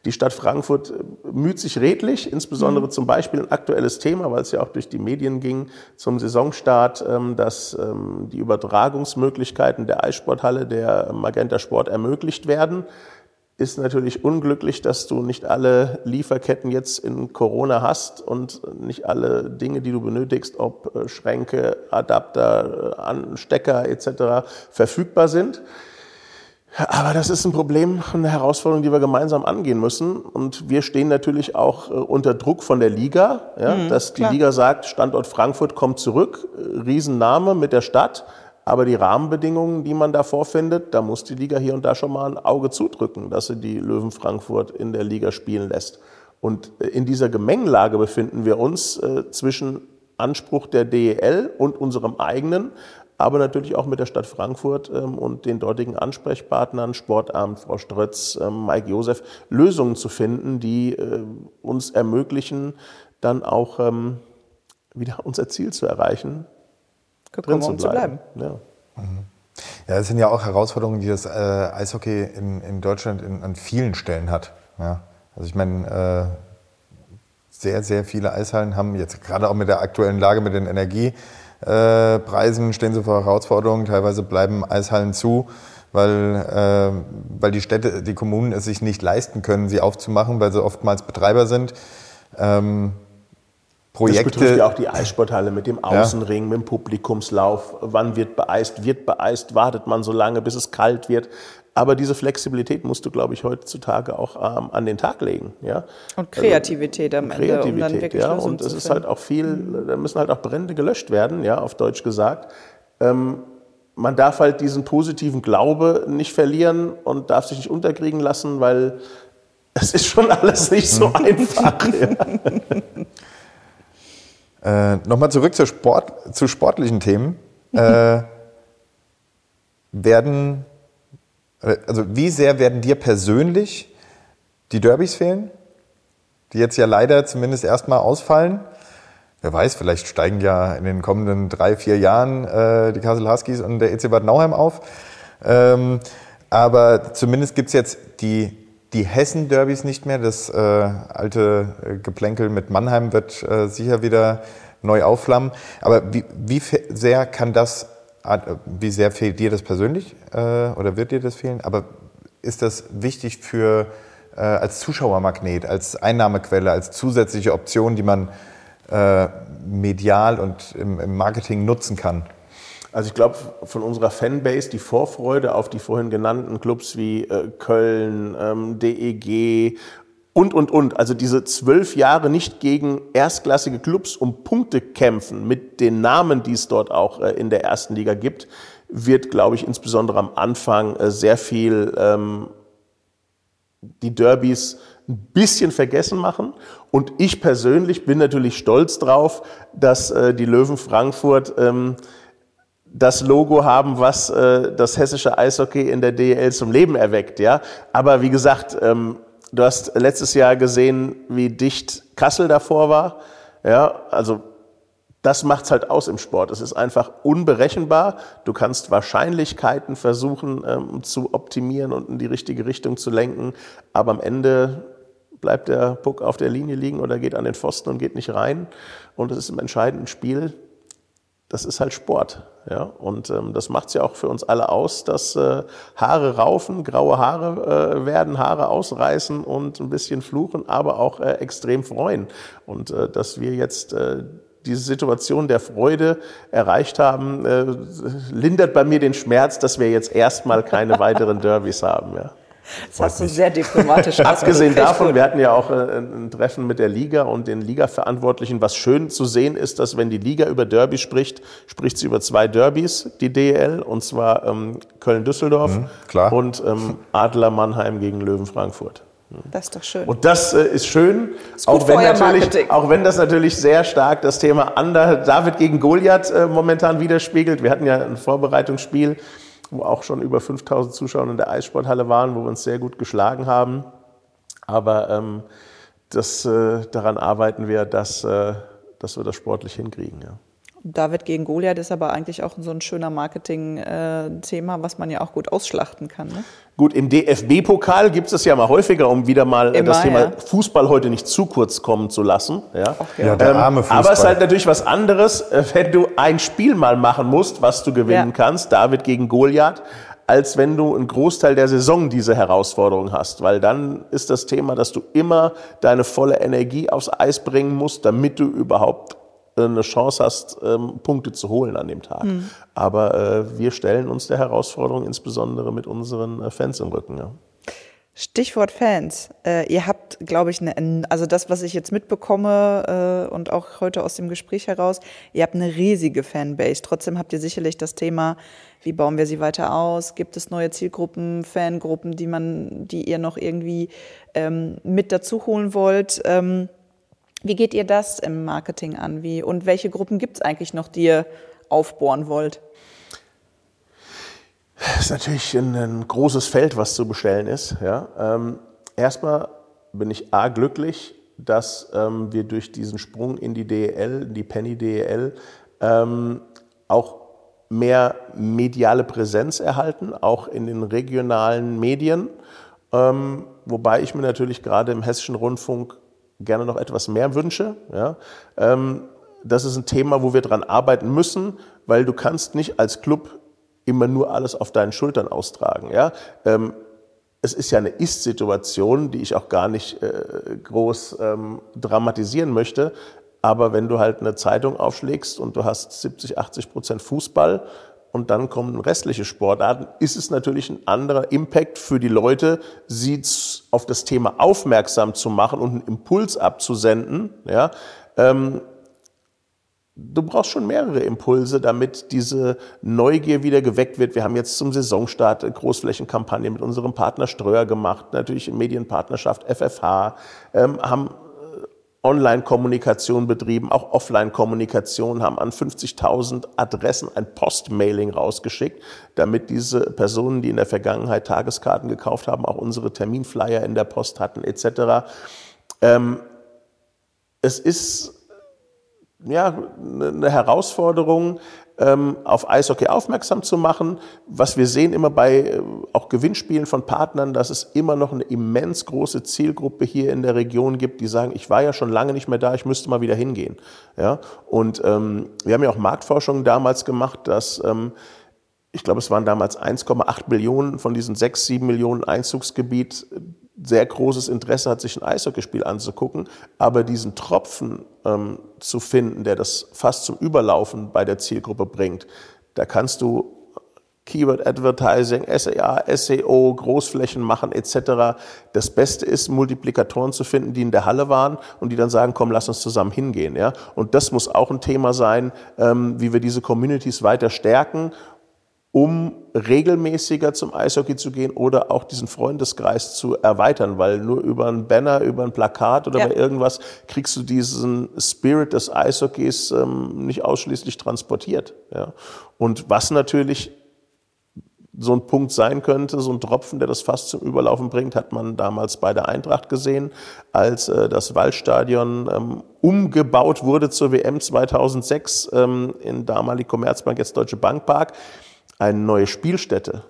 die Stadt Frankfurt äh, müht sich redlich, insbesondere mhm. zum Beispiel ein aktuelles Thema, weil es ja auch durch die Medien ging zum Saisonstart, ähm, dass ähm, die Übertragungsmöglichkeiten der Eissporthalle der Magenta Sport ermöglicht werden. Ist natürlich unglücklich, dass du nicht alle Lieferketten jetzt in Corona hast und nicht alle Dinge, die du benötigst, ob äh, Schränke, Adapter, äh, Stecker etc. verfügbar sind. Aber das ist ein Problem, eine Herausforderung, die wir gemeinsam angehen müssen. Und wir stehen natürlich auch äh, unter Druck von der Liga, ja, mhm, dass die klar. Liga sagt, Standort Frankfurt kommt zurück, äh, Riesenname mit der Stadt. Aber die Rahmenbedingungen, die man da vorfindet, da muss die Liga hier und da schon mal ein Auge zudrücken, dass sie die Löwen Frankfurt in der Liga spielen lässt. Und äh, in dieser Gemengelage befinden wir uns äh, zwischen Anspruch der DEL und unserem eigenen aber natürlich auch mit der Stadt Frankfurt ähm, und den dortigen Ansprechpartnern, Sportamt, Frau Strötz, ähm, Mike Josef, Lösungen zu finden, die äh, uns ermöglichen, dann auch ähm, wieder unser Ziel zu erreichen, Gekommen, drin zu bleiben. Um zu bleiben. Ja. Mhm. Ja, das sind ja auch Herausforderungen, die das äh, Eishockey in, in Deutschland in, an vielen Stellen hat. Ja. Also ich meine, äh, sehr, sehr viele Eishallen haben jetzt gerade auch mit der aktuellen Lage mit den Energie äh, Preisen stehen sie vor Herausforderungen. Teilweise bleiben Eishallen zu, weil, äh, weil die Städte, die Kommunen es sich nicht leisten können, sie aufzumachen, weil sie oftmals Betreiber sind. Ähm, Projekte. Das betrifft ja auch die Eissporthalle mit dem Außenring, ja. mit dem Publikumslauf. Wann wird beeist? Wird beeist? Wartet man so lange, bis es kalt wird? Aber diese Flexibilität musst du, glaube ich, heutzutage auch ähm, an den Tag legen. Ja? Und Kreativität am Ende, Kreativität, um dann wirklich ja. Und es ist halt auch viel, da müssen halt auch Brände gelöscht werden, ja, auf Deutsch gesagt. Ähm, man darf halt diesen positiven Glaube nicht verlieren und darf sich nicht unterkriegen lassen, weil [LAUGHS] es ist schon alles nicht so einfach. ja. [LAUGHS] äh, Nochmal zurück zur Sport, zu sportlichen Themen. [LAUGHS] Äh, werden also wie sehr werden dir persönlich die Derbys fehlen, die jetzt ja leider zumindest erstmal ausfallen? Wer weiß, vielleicht steigen ja in den kommenden drei, vier Jahren äh, die Kassel Huskies und der EC Bad Nauheim auf. Ähm, aber zumindest gibt es jetzt die, die Hessen-Derbys nicht mehr. Das äh, alte äh, Geplänkel mit Mannheim wird äh, sicher wieder neu aufflammen. Aber wie, wie sehr kann das wie sehr fehlt dir das persönlich äh, oder wird dir das fehlen? Aber ist das wichtig für äh, als Zuschauermagnet, als Einnahmequelle, als zusätzliche Option, die man äh, medial und im, Marketing nutzen kann? Also ich glaube, von unserer Fanbase die Vorfreude auf die vorhin genannten Clubs wie äh, Köln, ähm, DEG und, und, und. Also diese zwölf Jahre nicht gegen erstklassige Clubs um Punkte kämpfen mit den Namen, die es dort auch äh, in der ersten Liga gibt, wird, glaube ich, insbesondere am Anfang äh, sehr viel ähm, die Derbys ein bisschen vergessen machen. Und ich persönlich bin natürlich stolz drauf, dass äh, die Löwen Frankfurt ähm, das Logo haben, was äh, das hessische Eishockey in der DL zum Leben erweckt. Ja, aber wie gesagt, ähm, Du hast letztes Jahr gesehen, wie dicht Kassel davor war. Ja, also das macht's halt aus im Sport. Es ist einfach unberechenbar. Du kannst Wahrscheinlichkeiten versuchen ähm, zu optimieren und in die richtige Richtung zu lenken, aber am Ende bleibt der Puck auf der Linie liegen oder geht an den Pfosten und geht nicht rein. Und es ist im entscheidenden Spiel das ist halt Sport. Ja? Und ähm, das macht es ja auch für uns alle aus, dass äh, Haare raufen, graue Haare äh, werden, Haare ausreißen und ein bisschen fluchen, aber auch äh, extrem freuen. Und äh, dass wir jetzt äh, diese Situation der Freude erreicht haben, äh, lindert bei mir den Schmerz, dass wir jetzt erstmal keine [LAUGHS] weiteren Derbys haben. Ja. Das hast du sehr diplomatisch [LAUGHS] Abgesehen davon, wir hatten ja auch äh, ein Treffen mit der Liga und den Liga-Verantwortlichen. Was schön zu sehen ist, dass wenn die Liga über Derby spricht, spricht sie über zwei Derbys, die DL, und zwar ähm, Köln-Düsseldorf mhm, und ähm, Adler Mannheim gegen Löwen Frankfurt. Das ist doch schön. Und das äh, ist schön, ist auch, wenn natürlich, auch wenn das natürlich sehr stark das Thema Ander, David gegen Goliath äh, momentan widerspiegelt. Wir hatten ja ein Vorbereitungsspiel wo auch schon über 5000 Zuschauer in der Eissporthalle waren, wo wir uns sehr gut geschlagen haben. Aber ähm, das, äh, daran arbeiten wir, dass, äh, dass wir das sportlich hinkriegen. Ja. David gegen Goliath ist aber eigentlich auch so ein schöner Marketing-Thema, was man ja auch gut ausschlachten kann. Ne? Gut, im DFB-Pokal gibt es ja mal häufiger, um wieder mal äh, Immer, das Thema ja. Fußball heute nicht zu kurz kommen zu lassen. Ja, Ja, der arme Fußball. aber es ist halt natürlich was anderes, äh, wenn du ein Spiel mal machen musst, was du gewinnen Ja. kannst, David gegen Goliath, als wenn du einen Großteil der Saison diese Herausforderung hast. Weil dann ist das Thema, dass du immer deine volle Energie aufs Eis bringen musst, damit du überhaupt eine Chance hast, ähm, Punkte zu holen an dem Tag. Mhm. Aber äh, wir stellen uns der Herausforderung insbesondere mit unseren äh, Fans im Rücken. Ja. Stichwort Fans. Äh, ihr habt, glaube ich, eine, also das, was ich jetzt mitbekomme äh, und auch heute aus dem Gespräch heraus, ihr habt eine riesige Fanbase. Trotzdem habt ihr sicherlich das Thema, wie bauen wir sie weiter aus? Gibt es neue Zielgruppen, Fangruppen, die man, die ihr noch irgendwie ähm, mit dazu holen wollt? Ähm, wie geht ihr das im Marketing an? Wie, und welche Gruppen gibt es eigentlich noch, die ihr aufbohren wollt? Das ist natürlich ein, ein großes Feld, was zu bestellen ist. Ja. Ähm, erstmal bin ich A glücklich, dass ähm, wir durch diesen Sprung in die DEL, in die Penny DEL, ähm, auch mehr mediale Präsenz erhalten, auch in den regionalen Medien. Ähm, wobei ich mir natürlich gerade im hessischen Rundfunk gerne noch etwas mehr wünsche. Ja. Ähm, das ist ein Thema, wo wir dran arbeiten müssen, weil du kannst nicht als Club immer nur alles auf deinen Schultern austragen. Ja? Ähm, es ist ja eine Ist-Situation, die ich auch gar nicht äh, groß ähm, dramatisieren möchte. Aber wenn du halt eine Zeitung aufschlägst und du hast 70, 80 Prozent Fußball und dann kommen restliche Sportarten, ist es natürlich ein anderer Impact für die Leute, sie auf das Thema aufmerksam zu machen und einen Impuls abzusenden. Ja? Ähm, du brauchst schon mehrere Impulse, damit diese Neugier wieder geweckt wird. Wir haben jetzt zum Saisonstart eine Großflächenkampagne mit unserem Partner Ströer gemacht, natürlich in Medienpartnerschaft FFH, ähm, haben Online-Kommunikation betrieben, auch Offline-Kommunikation, haben an 50.000 Adressen ein Postmailing rausgeschickt, damit diese Personen, die in der Vergangenheit Tageskarten gekauft haben, auch unsere Terminflyer in der Post hatten etc. Ähm, es ist ja, eine Herausforderung, ähm, auf Eishockey aufmerksam zu machen. Was wir sehen immer bei äh, auch Gewinnspielen von Partnern, dass es immer noch eine immens große Zielgruppe hier in der Region gibt, die sagen, ich war ja schon lange nicht mehr da, ich müsste mal wieder hingehen. Ja? Und ähm, wir haben ja auch Marktforschung damals gemacht, dass ähm, ich glaube, es waren damals 1,8 Millionen von diesen 6, 7 Millionen Einzugsgebiet sehr großes Interesse hat, sich ein Eishockeyspiel anzugucken, aber diesen Tropfen ähm, zu finden, der das fast zum Überlaufen bei der Zielgruppe bringt, da kannst du Keyword Advertising, SEA, SEO, Großflächen machen etc. Das Beste ist, Multiplikatoren zu finden, die in der Halle waren und die dann sagen, komm, lass uns zusammen hingehen. Ja? Und das muss auch ein Thema sein, ähm, wie wir diese Communities weiter stärken um regelmäßiger zum Eishockey zu gehen oder auch diesen Freundeskreis zu erweitern, weil nur über ein Banner, über ein Plakat oder Ja. bei irgendwas kriegst du diesen Spirit des Eishockeys ähm, nicht ausschließlich transportiert. Ja. Und was natürlich so ein Punkt sein könnte, so ein Tropfen, der das fast zum Überlaufen bringt, hat man damals bei der Eintracht gesehen, als äh, das Waldstadion ähm, umgebaut wurde zur WM 2006 ähm, in damalig Commerzbank, jetzt Deutsche Bank Park. Eine neue Spielstätte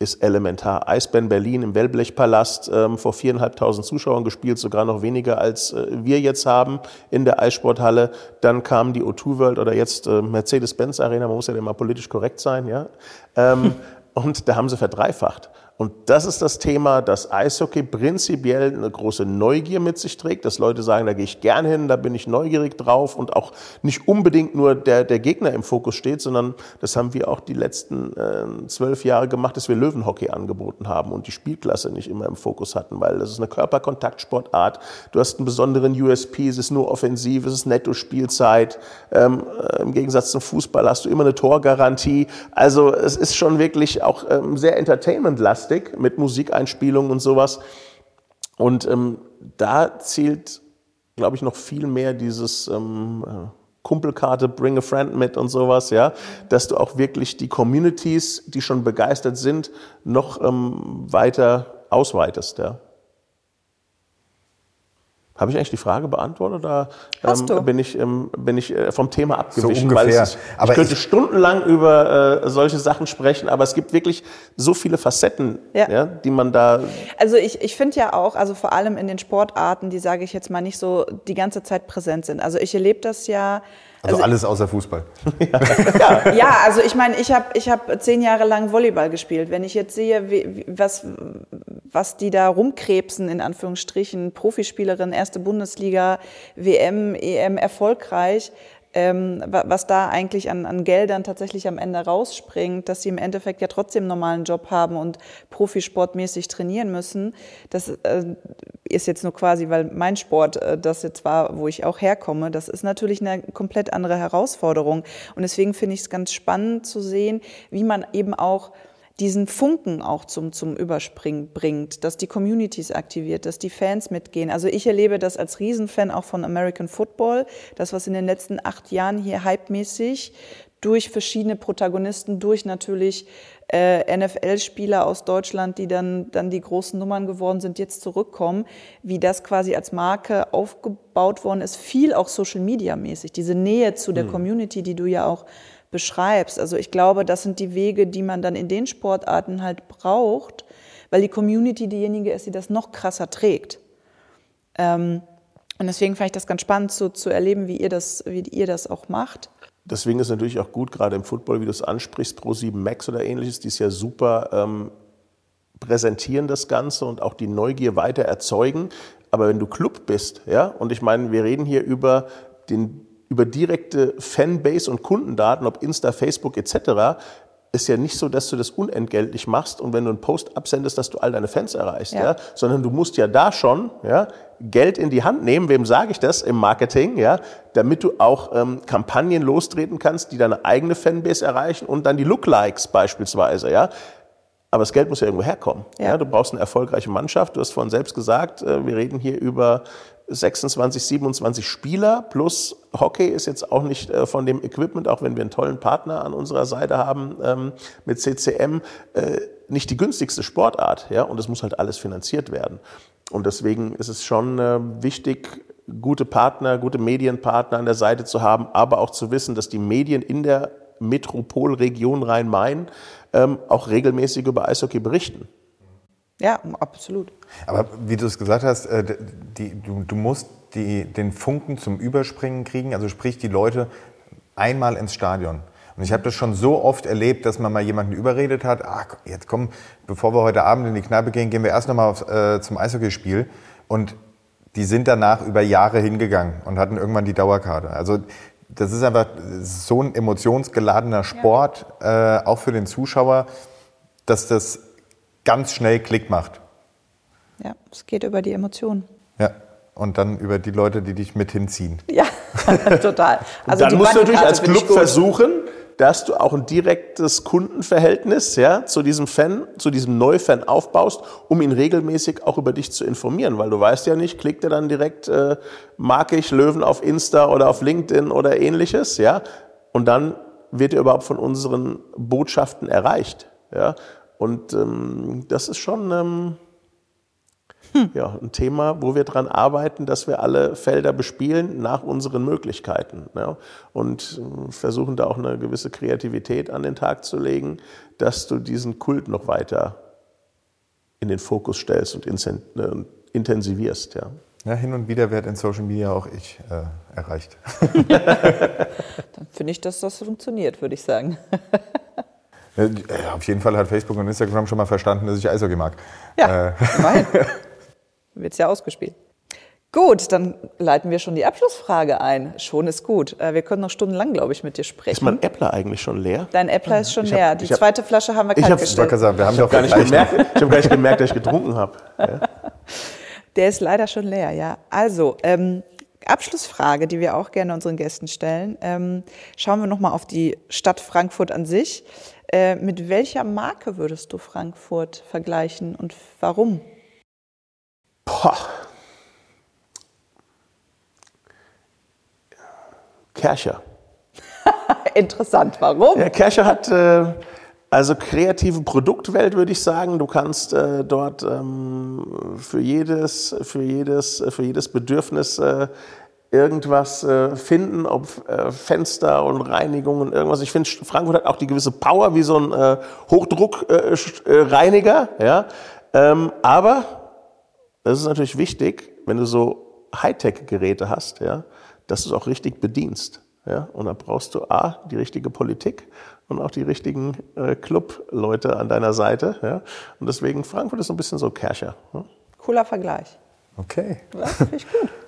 ist elementar. Eisbären Berlin im Wellblechpalast ähm, vor viereinhalbtausend Zuschauern gespielt, sogar noch weniger als äh, wir jetzt haben in der Eissporthalle. Dann kam die O2 World oder jetzt äh, Mercedes-Benz Arena, man muss ja immer politisch korrekt sein, ja. Ähm, [LAUGHS] und da haben sie verdreifacht. Und das ist das Thema, dass Eishockey prinzipiell eine große Neugier mit sich trägt, dass Leute sagen, da gehe ich gern hin, da bin ich neugierig drauf und auch nicht unbedingt nur der, der Gegner im Fokus steht, sondern das haben wir auch die letzten äh, zwölf Jahre gemacht, dass wir Löwenhockey angeboten haben und die Spielklasse nicht immer im Fokus hatten, weil das ist eine Körperkontaktsportart. Du hast einen besonderen USP, es ist nur offensiv, es ist Netto-Spielzeit. Ähm, äh, Im Gegensatz zum Fußball hast du immer eine Torgarantie. Also es ist schon wirklich auch ähm, sehr entertainment-lastig mit Musikeinspielungen und sowas. Und ähm, da zielt, glaube ich, noch viel mehr dieses ähm, äh, Kumpelkarte, bring a friend mit und sowas, ja, dass du auch wirklich die Communities, die schon begeistert sind, noch ähm, weiter ausweitest, ja. Habe ich eigentlich die Frage beantwortet oder Hast du. ähm, bin ich, ähm, bin ich äh, vom Thema abgewichen? ungefähr. Weil es, Aber ich könnte ich- stundenlang über äh, solche Sachen sprechen, aber es gibt wirklich so viele Facetten, Ja. ja. die man da Also ich, ich finde ja auch, also vor allem in den Sportarten, die sage ich jetzt mal nicht so die ganze Zeit präsent sind. Also ich erlebe das ja. Also, alles außer Fußball. [LAUGHS] Ja, also ich meine, ich habe ich hab zehn Jahre lang Volleyball gespielt. Wenn ich jetzt sehe, wie, wie- was, was die da rumkrebsen, in Anführungsstrichen, Profispielerin, erste Bundesliga, WM, EM erfolgreich, ähm, wa- was da eigentlich an, an Geldern tatsächlich am Ende rausspringt, dass sie im Endeffekt ja trotzdem einen normalen Job haben und profisportmäßig trainieren müssen. Das äh, ist jetzt nur quasi, weil mein Sport äh, das jetzt war, wo ich auch herkomme. Das ist natürlich eine komplett andere Herausforderung. Und deswegen finde ich es ganz spannend zu sehen, wie man eben auch diesen Funken auch zum, zum Überspringen bringt, dass die Communities aktiviert, dass die Fans mitgehen. Also ich erlebe das als Riesenfan auch von American Football, das, was in den letzten acht Jahren hier hypemäßig durch verschiedene Protagonisten, durch natürlich äh, NFL-Spieler aus Deutschland, die dann, dann die großen Nummern geworden sind, jetzt zurückkommen, wie das quasi als Marke aufgebaut worden ist, viel auch Social-Media-mäßig, diese Nähe zu der Community, die du ja auch beschreibst. Also ich glaube, das sind die Wege, die man dann in den Sportarten halt braucht, weil die Community diejenige ist, die das noch krasser trägt. Ähm, und deswegen fand ich das ganz spannend zu, zu erleben, wie ihr, das, wie ihr das auch macht. Deswegen ist es natürlich auch gut, gerade im Football, wie du es ansprichst, Pro7 Max oder ähnliches, die ist ja super ähm, präsentieren das Ganze und auch die Neugier weiter erzeugen. Aber wenn du Club bist, ja, und ich meine, wir reden hier über den über direkte Fanbase und Kundendaten, ob Insta, Facebook etc., ist ja nicht so, dass du das unentgeltlich machst und wenn du einen Post absendest, dass du all deine Fans erreichst, ja. Ja. sondern du musst ja da schon ja, Geld in die Hand nehmen, wem sage ich das im Marketing, ja, damit du auch ähm, Kampagnen lostreten kannst, die deine eigene Fanbase erreichen und dann die Lookalikes beispielsweise, ja. Aber das Geld muss ja irgendwo herkommen. Ja. Ja. du brauchst eine erfolgreiche Mannschaft. Du hast vorhin selbst gesagt, äh, wir reden hier über 26, 27 Spieler plus Hockey ist jetzt auch nicht äh, von dem Equipment, auch wenn wir einen tollen Partner an unserer Seite haben ähm, mit CCM, äh, nicht die günstigste Sportart. Ja? Und es muss halt alles finanziert werden. Und deswegen ist es schon äh, wichtig, gute Partner, gute Medienpartner an der Seite zu haben, aber auch zu wissen, dass die Medien in der Metropolregion Rhein-Main ähm, auch regelmäßig über Eishockey berichten. Ja, absolut. Aber wie du es gesagt hast, äh, die, du, du musst die, den Funken zum Überspringen kriegen, also sprich die Leute einmal ins Stadion. Und ich habe das schon so oft erlebt, dass man mal jemanden überredet hat, ah, jetzt komm, bevor wir heute Abend in die Kneipe gehen, gehen wir erst nochmal äh, zum Eishockeyspiel. Und die sind danach über Jahre hingegangen und hatten irgendwann die Dauerkarte. Also das ist einfach so ein emotionsgeladener Sport, äh, auch für den Zuschauer, dass das ganz schnell Klick macht. Ja, es geht über die Emotionen. Ja. Und dann über die Leute, die dich mit hinziehen. Ja, [LAUGHS] total. Also dann musst du natürlich als Club versuchen, dass du auch ein direktes Kundenverhältnis ja, zu diesem Fan, zu diesem Neufan aufbaust, um ihn regelmäßig auch über dich zu informieren. Weil du weißt ja nicht, klickt er dann direkt, äh, mag ich Löwen auf Insta oder auf LinkedIn oder ähnliches, ja. Und dann wird er überhaupt von unseren Botschaften erreicht. Ja. Und ähm, das ist schon ähm, ja, ein Thema, wo wir dran arbeiten, dass wir alle Felder bespielen nach unseren Möglichkeiten. Ja. Und äh, versuchen da auch eine gewisse Kreativität an den Tag zu legen, dass du diesen Kult noch weiter in den Fokus stellst und äh, intensivierst. Ja. Ja, hin und wieder wird in Social Media auch ich äh, erreicht. [LAUGHS] [LAUGHS] Dann finde ich, dass das funktioniert, würde ich sagen. [LAUGHS] Äh, Auf jeden Fall hat Facebook und Instagram schon mal verstanden, dass ich Eishockey mag. Ja, Äh, immerhin. [LAUGHS] Wird es ja ausgespielt. Gut, dann leiten wir schon die Abschlussfrage ein. Schon ist gut. Äh, Wir können noch stundenlang, glaube ich, mit dir sprechen. Ist mein Äppler eigentlich schon leer? Dein Äppler ist schon Ich hab- leer. Die ich hab- zweite Flasche haben wir Ich kalt hab- ich gestellt. sagen, wir haben doch Gar nicht gemerkt, ich habe gar nicht gemerkt, dass ich getrunken habe. Ja. Der ist leider schon leer, ja. Also, ähm, Abschlussfrage, die wir auch gerne unseren Gästen stellen. Ähm, schauen wir nochmal auf die Stadt Frankfurt an sich. Äh, mit welcher Marke würdest du Frankfurt vergleichen und warum? Boah. Kercher. [LAUGHS] Interessant, warum? Ja, Kercher hat, äh, Also kreative Produktwelt würde ich sagen. Du kannst äh, dort ähm, für jedes, für jedes, für jedes Bedürfnis äh, irgendwas äh, finden, ob äh, Fenster und Reinigung und irgendwas. Ich finde, Frankfurt hat auch die gewisse Power wie so ein äh, Hochdruckreiniger. Äh, ja? Ähm, aber das ist natürlich wichtig, wenn du so Hightech-Geräte hast, ja, dass du es auch richtig bedienst. Ja? Und da brauchst du A, die richtige Politik und auch die richtigen äh, Club-Leute an deiner Seite. Ja? Und deswegen, Frankfurt ist so ein bisschen so Kercher. Ja? Cooler Vergleich. Okay. Ja, finde ich gut. [LAUGHS]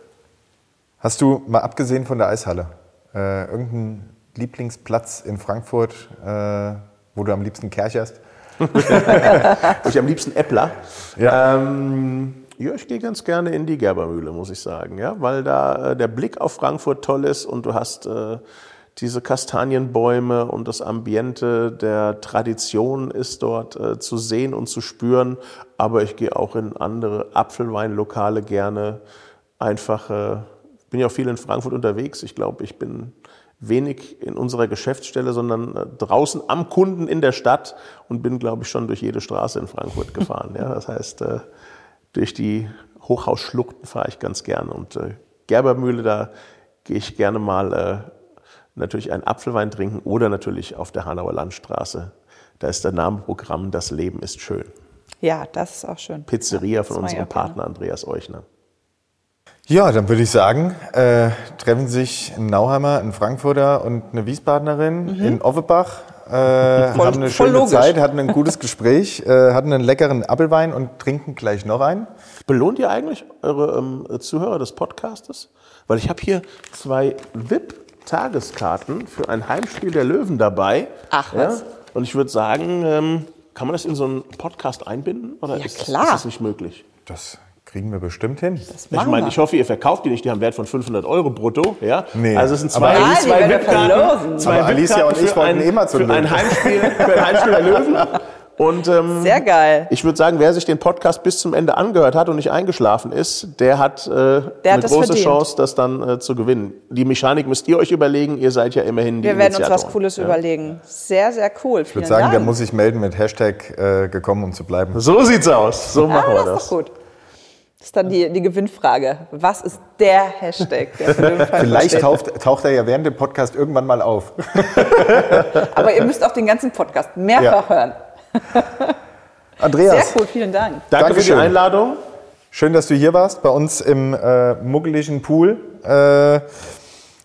Hast du, mal abgesehen von der Eishalle, äh, irgendeinen Lieblingsplatz in Frankfurt, äh, wo du am liebsten kercherst? [LAUGHS] Wo ich am liebsten Äppler. Ja. Ähm, ja, ich gehe ganz gerne in die Gerbermühle, muss ich sagen, ja, weil da äh, der Blick auf Frankfurt toll ist und du hast äh, diese Kastanienbäume und das Ambiente der Tradition ist dort äh, zu sehen und zu spüren. Aber ich gehe auch in andere Apfelweinlokale gerne. Einfach, äh, bin ja auch viel in Frankfurt unterwegs. Ich glaube, ich bin wenig in unserer Geschäftsstelle, sondern äh, draußen am Kunden in der Stadt und bin, glaube ich, schon durch jede Straße in Frankfurt gefahren. Ja, das heißt, äh, durch die Hochhausschluchten fahre ich ganz gerne. Und äh, Gerbermühle, da gehe ich gerne mal natürlich einen Apfelwein trinken oder natürlich auf der Hanauer Landstraße. Da ist der Namenprogramm Das Leben ist schön. Ja, das ist auch schön. Pizzeria ja, von unserem. Partner Andreas Euchner. Ja, dann würde ich sagen, äh, treffen sich ein Nauheimer, ein Frankfurter und eine Wiesbadenerin in Offenbach. Äh, [LAUGHS] haben eine Mhm. voll schöne logisch. Zeit, hatten ein gutes Gespräch, [LAUGHS] äh, hatten einen leckeren Apfelwein und trinken gleich noch einen. Belohnt ihr eigentlich eure ähm, Zuhörer des Podcastes? Weil ich habe hier zwei VIP-Tageskarten für ein Heimspiel der Löwen dabei. Ach, was? Ja? Und ich würde sagen, ähm, kann man das in so einen Podcast einbinden? Oder Ja, ist, klar. ist das nicht möglich? Das kriegen wir bestimmt hin. Das Ich meine, ich hoffe, ihr verkauft die nicht, die haben einen Wert von 500 Euro brutto. Ja? Nee. Also es sind Aber zwei, die zwei werden wir VIP-Karten verlosen. zwei Aber Alicia und ich wollten ein, immer zum für ein Löwen. Heimspiel, für ein Heimspiel der Löwen. Und ähm, Sehr geil. ich würde sagen, wer sich den Podcast bis zum Ende angehört hat und nicht eingeschlafen ist, der hat, äh, eine das große verdient. Chance, das dann äh, zu gewinnen. Die Mechanik müsst ihr euch überlegen, ihr seid ja immerhin die Wir werden uns was. Cooles Ja. überlegen. Sehr, sehr cool. Ich würde sagen, der muss sich melden mit Hashtag äh, gekommen, um zu bleiben. So sieht's aus. So machen ah, wir das das. ist doch gut. Das ist dann die, die Gewinnfrage. Was ist der Hashtag? Der für den [LAUGHS] Fall Vielleicht taucht, taucht er ja während dem Podcast irgendwann mal auf. [LAUGHS] Aber ihr müsst auch den ganzen Podcast mehrfach hören. [LAUGHS] Sehr Andreas, cool, vielen Dank. Danke für die Dankeschön. Einladung. schön, dass du hier warst, bei uns im äh, muggeligen Pool, äh,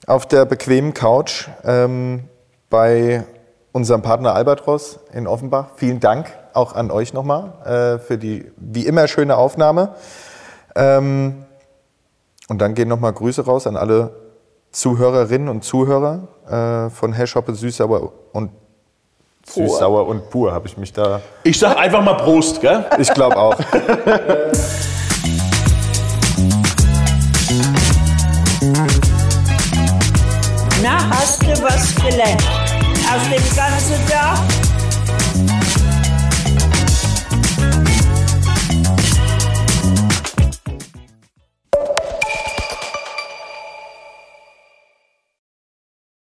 auf der bequemen Couch ähm, bei unserem Partner Albatros in Offenbach. Vielen Dank auch an euch nochmal äh, für die wie immer schöne Aufnahme. Ähm, und dann gehen nochmal Grüße raus an alle Zuhörerinnen und Zuhörer äh, von Hashhoppe Süßsauer und Süßsauer und pur habe ich mich da. Ich sag einfach mal Prost, gell? Ich glaube auch. [LAUGHS] Na, hast du was gelernt? Aus dem ganzen Tag